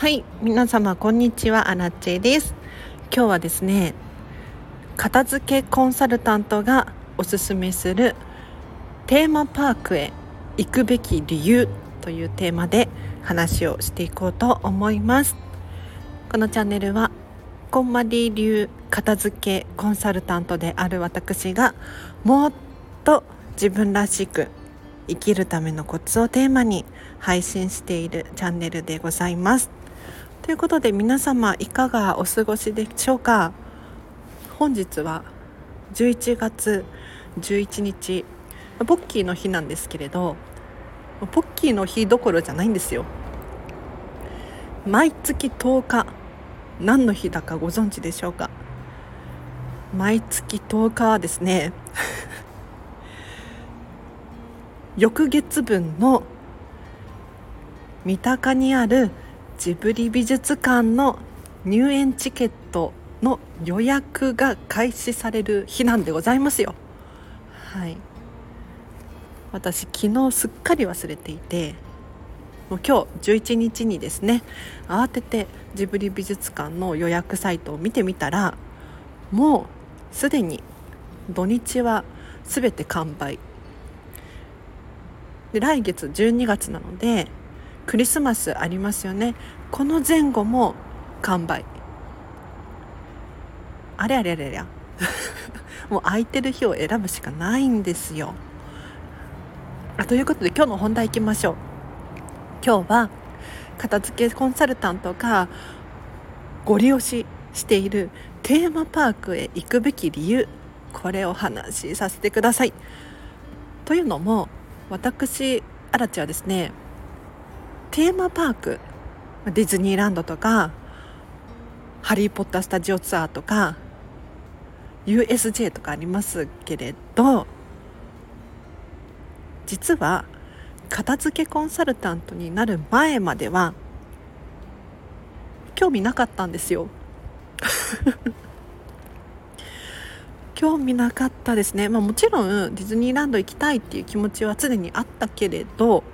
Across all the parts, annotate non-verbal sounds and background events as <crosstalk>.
はい皆様こんにちはアラチェです。今日はですね片付けコンサルタントがおすすめするテーマパークへ行くべき理由というテーマで話をしていこうと思います。このチャンネルはこんまり流片付けコンサルタントである私がもっと自分らしく生きるためのコツをテーマに配信しているチャンネルでございます。ということで皆様いかがお過ごしでしょうか？本日は11月11日。ポッキーの日なんですけれどポッキーの日どころじゃないんですよ。毎月10日。何の日だかご存知でしょうか？毎月10日はですね。<laughs> 翌月分の三鷹にあるジブリ美術館の入園チケットの予約が開始される日なんでございますよ。はい私昨日すっかり忘れていてもう今日11日にですね慌ててジブリ美術館の予約サイトを見てみたらもうすでに土日は全て完売で来月12月なのでクリスマスありますよね。この前後も完売。あれあれあれあれ。<laughs> もう空いてる日を選ぶしかないんですよ。あということで今日の本題いきましょう。今日は片付けコンサルタントがご利用ししているテーマパークへ行くべき理由。これを話しさせてください。というのも私アラチはですねテーマパークディズニーランドとかハリー・ポッタースタジオツアーとか USJ とかありますけれど実は片付けコンサルタントになる前までは興味なかったんですよ。<laughs> 興味なかったですね、まあ、もちろんディズニーランド行きたいっていう気持ちは常にあったけれど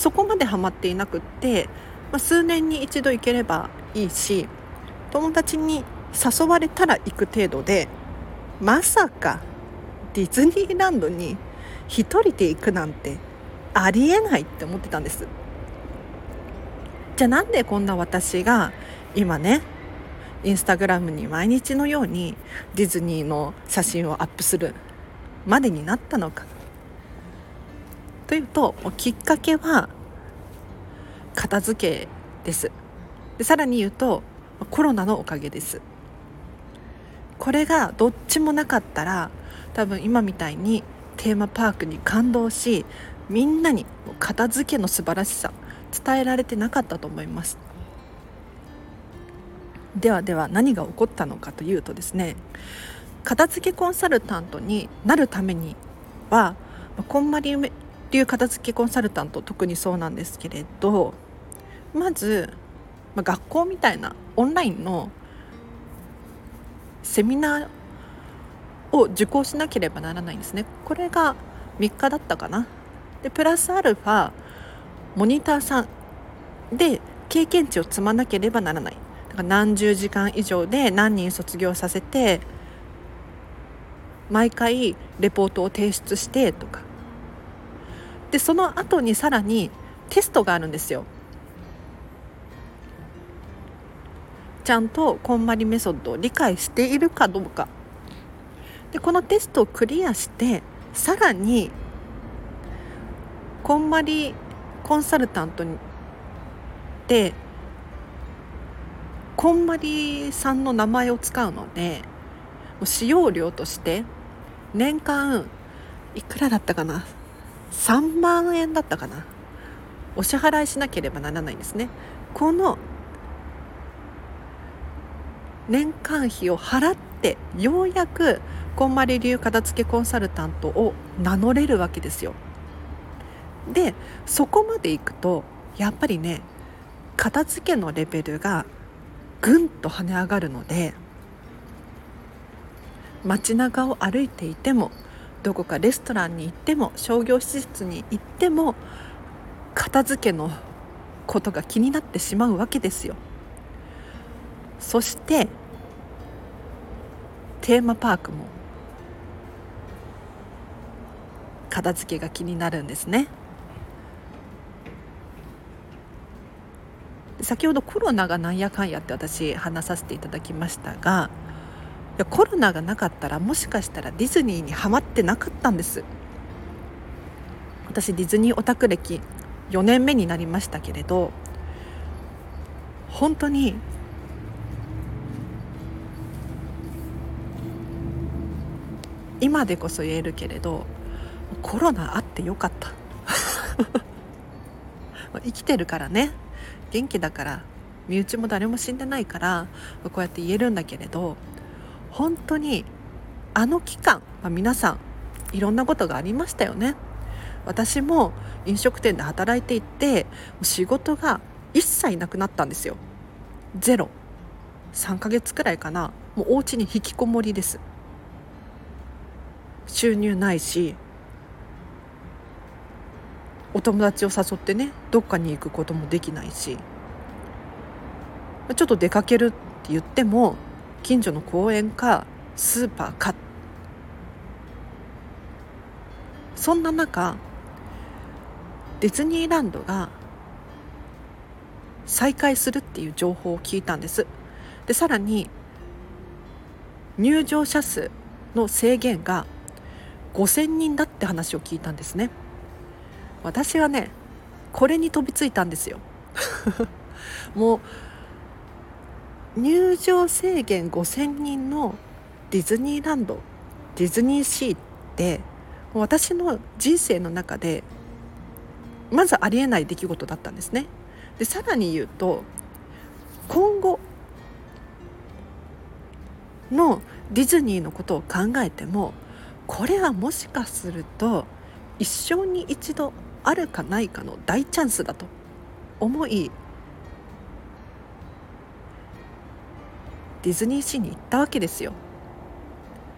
そこまでハマっていなくって、まあ、数年に一度行ければいいし友達に誘われたら行く程度でまさかディズニーランドに1人で行くなんてありえないって思ってたんです。じゃあなんでこんな私が今ねインスタグラムに毎日のようにディズニーの写真をアップするまでになったのか。というときっかけは片付けです。でさらに言うとコロナのおかげです。これがどっちもなかったら多分今みたいにテーマパークに感動しみんなに片付けの素晴らしさ伝えられてなかったと思います。ではでは何が起こったのかというとですね片付けコンサルタントになるためにはこんまり流片付けコンサルタント特にそうなんですけれどまず、まあ学校みたいなオンラインのセミナーを受講しなければならないんですね。これが3日だったかな。でプラスアルファモニターさんで経験値を積まなければならない。だから何十時間以上で何人卒業させて毎回レポートを提出してとか。でその後にさらにテストがあるんですよ。ちゃんとこんまりメソッドを理解しているかどうか。でこのテストをクリアしてさらにこんまりコンサルタントにでこんまりさんの名前を使うので使用料として年間いくらだったかな？3万円だったかな。お支払いしなければならないんですね。この年間費を払ってようやくこんまり流片付けコンサルタントを名乗れるわけですよ。でそこまでいくとやっぱりね片付けのレベルがぐんと跳ね上がるので街中を歩いていてもどこかレストランに行っても商業施設に行っても片付けのことが気になってしまうわけですよ。そしてテーマパークも片付けが気になるんですね。先ほどコロナがなんやかんやって私話させていただきましたがコロナがなかったらもしかしたらディズニーにはまってなかったんです。私ディズニーオタク歴4年目になりましたけれど本当に今でこそ言えるけれどコロナあってよかった。<laughs> 生きてるからね。元気だから身内も誰も死んでないからこうやって言えるんだけれど本当にあの期間、まあ、皆さんいろんなことがありましたよね。私も飲食店で働いていて仕事が一切なくなったんですよ。ゼロ。3ヶ月くらいかな。もうお家に引きこもりです。収入ないしお友達を誘ってねどっかに行くこともできないしちょっと出かけるって言っても近所の公園かスーパーか。そんな中ディズニーランドが再開するっていう情報を聞いたんです。でさらに入場者数の制限が5000人だって話を聞いたんですね。私はねこれに飛びついたんですよ。<laughs> もう入場制限5000人のディズニーランドディズニーシーって私の人生の中でまずありえない出来事だったんですね。でさらに言うと今後のディズニーのことを考えてもこれはもしかすると一生に一度あるかないかの大チャンスだと思いディズニーシーに行ったわけですよ。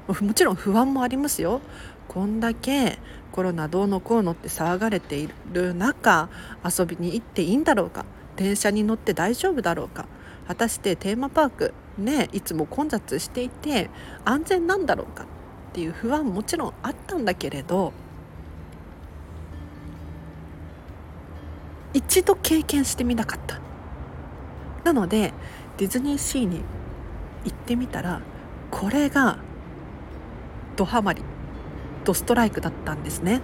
もちろん不安もありますよ。こんだけコロナどうのこうのって騒がれている中遊びに行っていいんだろうか。電車に乗って大丈夫だろうか。果たしてテーマパークねいつも混雑していて安全なんだろうか。っていう不安もちろんあったんだけれど一度経験してみなかった。なのでディズニーシーに行ってみたらこれがドハマりドストライクだったんですね。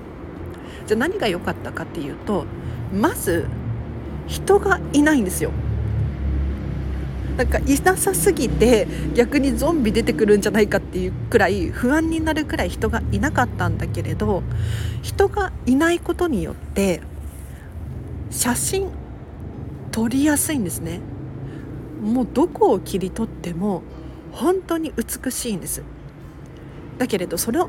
じゃあ何が良かったかっていうとまず人がいないんですよ。なんかいなさすぎて逆にゾンビ出てくるんじゃないかっていうくらい不安になるくらい人がいなかったんだけれど人がいないことによって写真撮りやすいんですね。もうどこを切り取っても本当に美しいんです。だけれどそれを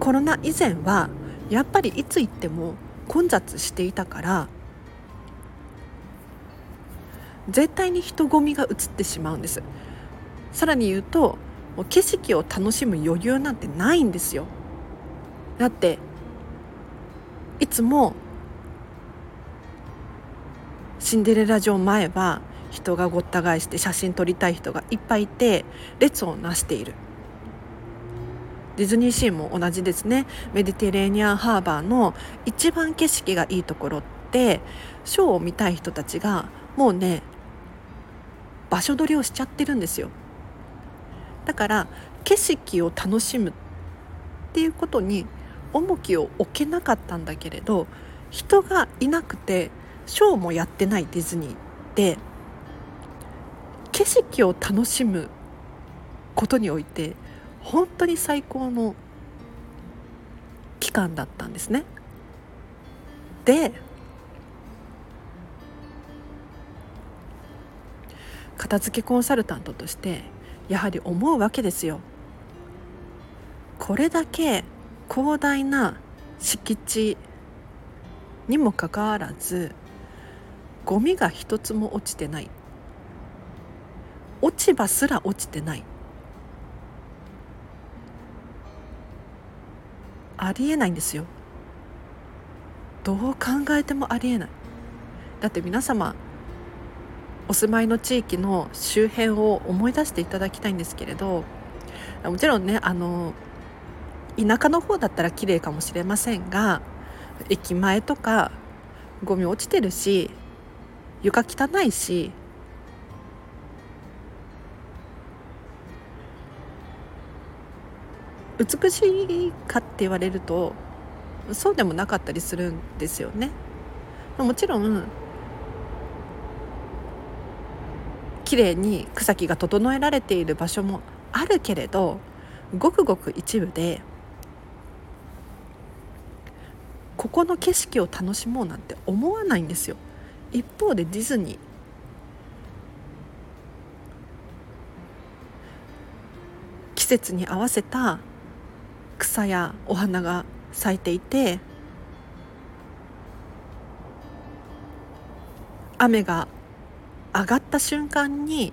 コロナ以前はやっぱりいつ行っても混雑していたから絶対に人混みが映ってしまうんです。さらに言うと景色を楽しむ余裕なんてないんですよ。だっていつもシンデレラ城前は人がごった返して写真撮りたい人がいっぱいいて列をなしている。ディズニーシーも同じですね。メディテレーニアンハーバーの一番景色がいいところってショーを見たい人たちがもうね場所取りをしちゃってるんですよ。だから景色を楽しむっていうことに重きを置けなかったんだけれど人がいなくてショーもやってないディズニーって景色を楽しむことにおいて本当に最高の期間だったんですね。で片付けコンサルタントとしてやはり思うわけですよ。これだけ広大な敷地にもかかわらずゴミが一つも落ちてない落ち葉すら落ちてない。ありえないんですよ。どう考えてもありえない。だって皆様お住まいの地域の周辺を思い出していただきたいんですけれどもちろんねあの田舎の方だったら綺麗かもしれませんが駅前とかゴミ落ちてるし床汚いし美しいかって言われるとそうでもなかったりするんですよね。もちろん綺麗に草木が整えられている場所もあるけれどごくごく一部でここの景色を楽しもうなんて思わないんですよ一方でディズニー季節に合わせた草やお花が咲いていて雨が上がった瞬間に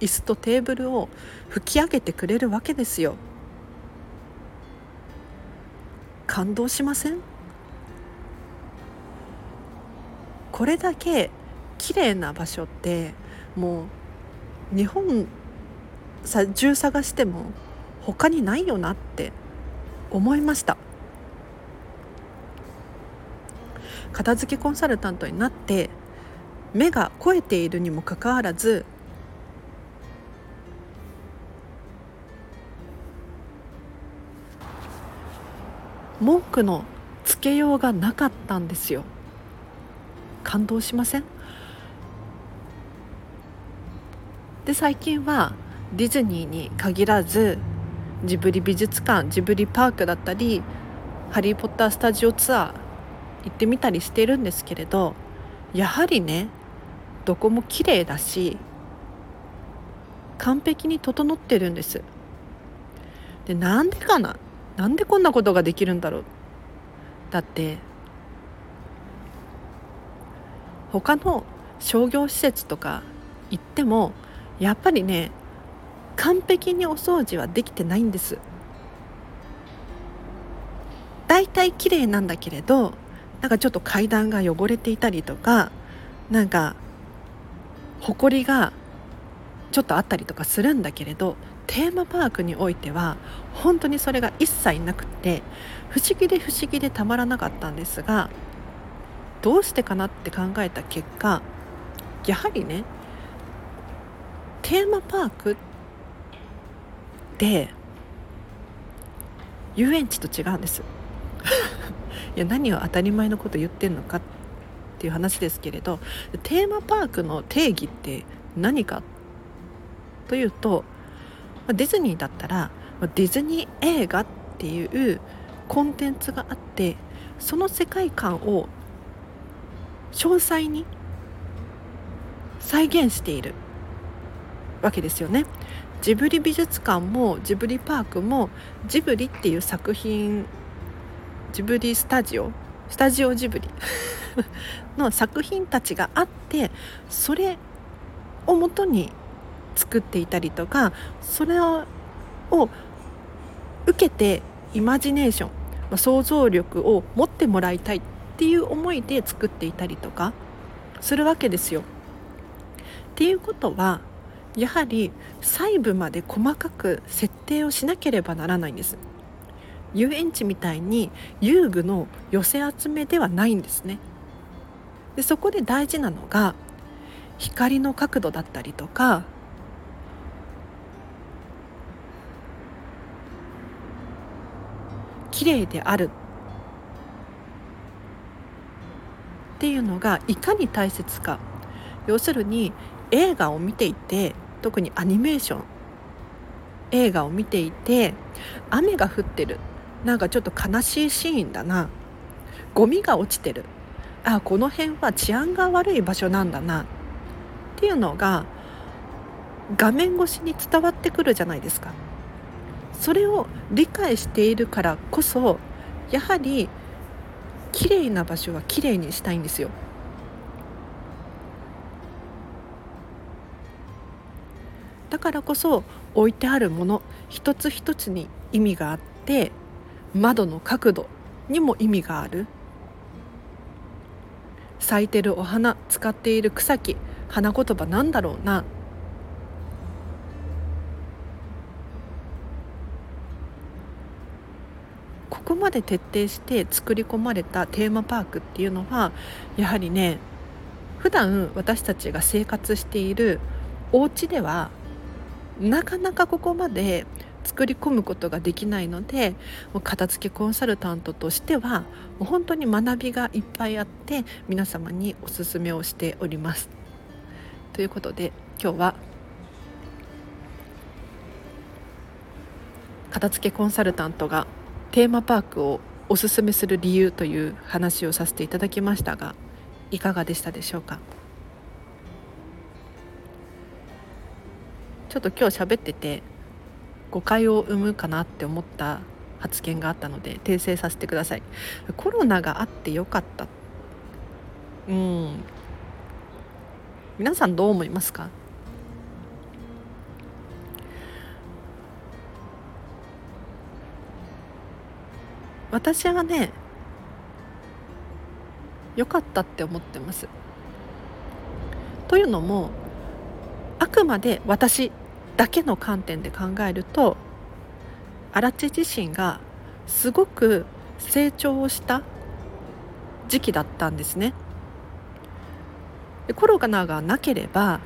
椅子とテーブルを吹き上げてくれるわけですよ。感動しません？これだけ綺麗な場所ってもう日本中探しても他にないよなって思いました。片付けコンサルタントになって目が肥えているにもかかわらず文句のつけようがなかったんですよ。感動しません？で最近はディズニーに限らずジブリ美術館ジブリパークだったりハリー・ポッタースタジオツアー行ってみたりしてるんですけれどやはりねどこも綺麗だし完璧に整ってるんです。でなんでかななんでこんなことができるんだろう。だって他の商業施設とか行ってもやっぱりね完璧にお掃除はできてないんです。だいい綺麗なんだけれどなんかちょっと階段が汚れていたりとかなんか埃がちょっとあったりとかするんだけれどテーマパークにおいては本当にそれが一切なくって不思議で不思議でたまらなかったんですがどうしてかなって考えた結果やはりねテーマパークって遊園地と違うんです <laughs> いや何を当たり前のこと言ってんのかっていう話ですけれどテーマパークの定義って何かというとディズニーだったらディズニー映画っていうコンテンツがあってその世界観を詳細に再現しているわけですよね。ジブリ美術館もジブリパークもジブリっていう作品ジブリスタジオスタジオジブリ <laughs> の作品たちがあってそれをもとに作っていたりとかそれを受けてイマジネーション想像力を持ってもらいたいっていう思いで作っていたりとかするわけですよ。っていうことはやはり細部まで細かく設定をしなければならないんです。遊園地みたいに遊具の寄せ集めではないんですね。でそこで大事なのが光の角度だったりとか綺麗であるっていうのがいかに大切か要するに映画を見ていて特にアニメーション映画を見ていて雨が降ってる。なんかちょっと悲しいシーンだな。ゴミが落ちてる。あこの辺は治安が悪い場所なんだな。っていうのが画面越しに伝わってくるじゃないですか。それを理解しているからこそやはり綺麗な場所は綺麗にしたいんですよ。だからこそ置いてあるもの一つ一つに意味があって窓の角度にも意味がある。咲いてるお花使っている草木花言葉なんだろうな。ここまで徹底して作り込まれたテーマパークっていうのはやはりね普段私たちが生活しているお家ではなかなかここまで作り込むことができないので片付けコンサルタントとしてはもう本当に学びがいっぱいあって皆様におすすめをしております。ということで今日は片付けコンサルタントがテーマパークをおすすめする理由という話をさせていただきましたがいかがでしたでしょうか？ちょっと今日喋ってて誤解を生むかなって思った発言があったので訂正させてください。コロナがあってよかった。うん。皆さんどう思いますか？私はね良かったって思ってます。というのもあくまで私だけの観点で考えると荒地自身がすごく成長をした時期だったんですね。でコロナがなければ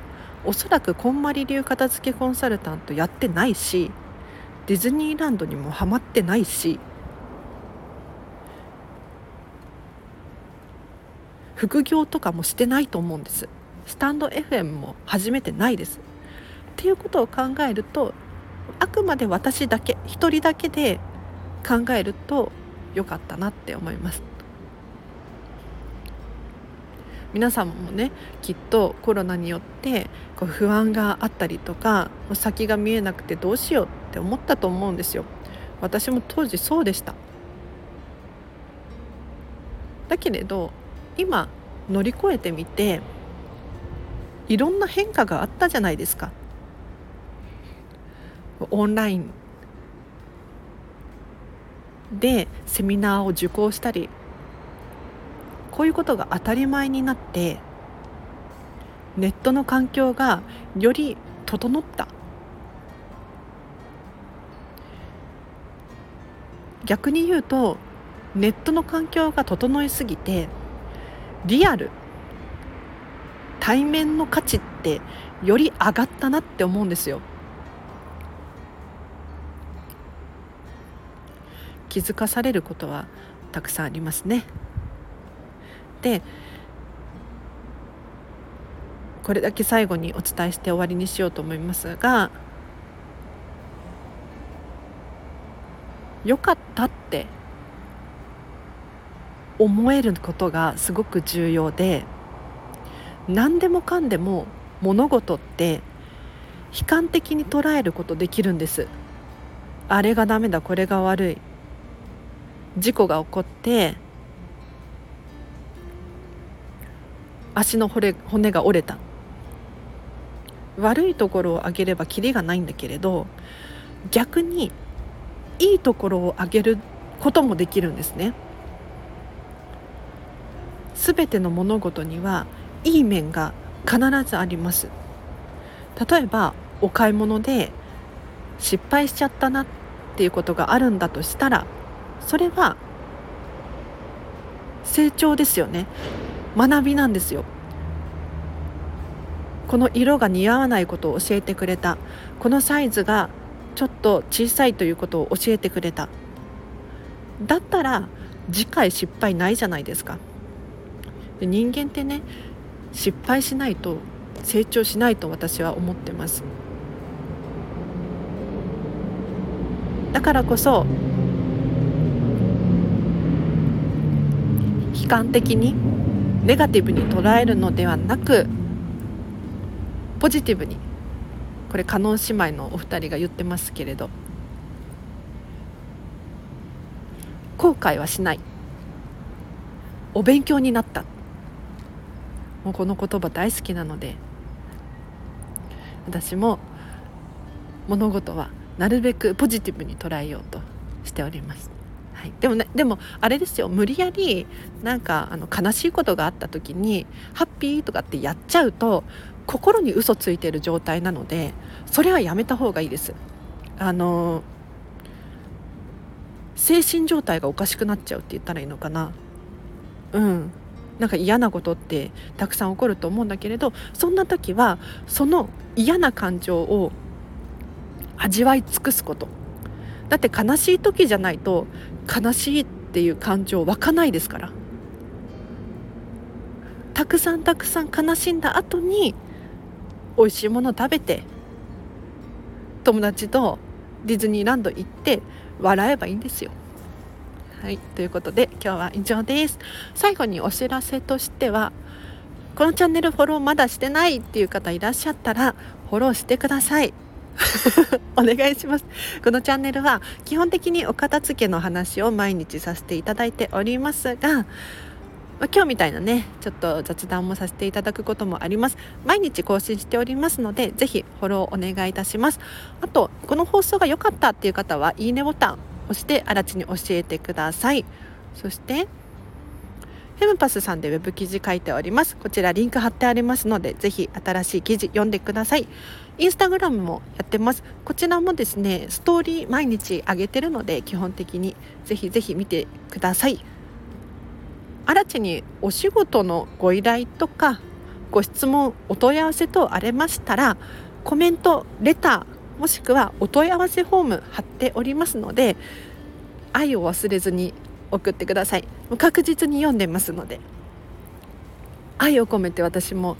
おそらくこんまり流片付けコンサルタントやってないしディズニーランドにもハマってないし副業とかもしてないと思うんですスタンド FM も始めてないです。っていうことを考えるとあくまで私だけ一人だけで考えると良かったなって思います。皆さんもねきっとコロナによってこう不安があったりとか先が見えなくてどうしようって思ったと思うんですよ。私も当時そうでした。だけれど今乗り越えてみていろんな変化があったじゃないですか。オンラインでセミナーを受講したりこういうことが当たり前になってネットの環境がより整った。逆に言うとネットの環境が整いすぎてリアル対面の価値ってより上がったなって思うんですよ。気づかされることはたくさんありますね。でこれだけ最後にお伝えして終わりにしようと思いますが良かったって思えることがすごく重要で何でもかんでも物事って悲観的に捉えることできるんです。あれがダメだこれが悪い。事故が起こって足の骨骨が折れた。悪いところを上げればキリがないんだけれど逆にいいところを上げることもできるんですね。全ての物事にはいい面が必ずあります。例えばお買い物で失敗しちゃったなっていうことがあるんだとしたらそれは成長ですよね。学びなんですよ。この色が似合わないことを教えてくれた。このサイズがちょっと小さいということを教えてくれた。だったら次回失敗ないじゃないですか。人間ってね失敗しないと成長しないと私は思ってます。だからこそ悲観的にネガティブに捉えるのではなくポジティブにこれ加納姉妹のお二人が言ってますけれど後悔はしない。お勉強になった。もうこの言葉大好きなので私も物事はなるべくポジティブに捉えようとしております。はい、でもねでもあれですよ。無理やりなんかあの悲しいことがあった時にハッピーとかってやっちゃうと心に嘘ついてる状態なのでそれはやめた方がいいです。あの精神状態がおかしくなっちゃうって言ったらいいのかな。うん。なんか嫌なことってたくさん起こると思うんだけれどそんな時はその嫌な感情を味わい尽くすことだって悲しい時じゃないと悲しいっていう感情湧かないですからたくさんたくさん悲しんだ後に美味しいもの食べて友達とディズニーランド行って笑えばいいんですよ。はいということで今日は以上です。最後にお知らせとしてはこのチャンネルフォローまだしてないっていう方いらっしゃったらフォローしてください。<laughs> お願いしますこのチャンネルは基本的にお片付けの話を毎日させていただいておりますが、ま、今日みたいなねちょっと雑談もさせていただくこともあります毎日更新しておりますのでぜひフォローお願いいたしますあとこの放送が良かったっていう方はいいねボタン押してあらちに教えてください。そしてフェムパスさんでウェブ記事書いております。こちらリンク貼ってありますのでぜひ新しい記事読んでください。インスタグラムもやってます。こちらもですねストーリー毎日上げてるので基本的にぜひぜひ見てください。あらちにお仕事のご依頼とかご質問お問い合わせ等ありましたらコメントレターもしくはお問い合わせフォーム貼っておりますので愛を忘れずに送ってください。確実に読んでますので。愛を込めて私も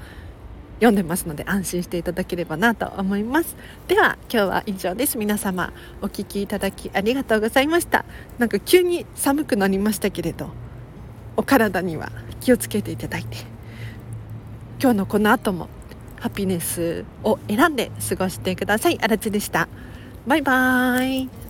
読んでますので安心していただければなと思います。では今日は以上です。皆様お聞きいただきありがとうございました。なんか急に寒くなりましたけれどお体には気をつけていただいて。今日のこの後もハピネスを選んで過ごしてください。あらちでした。バイバーイ。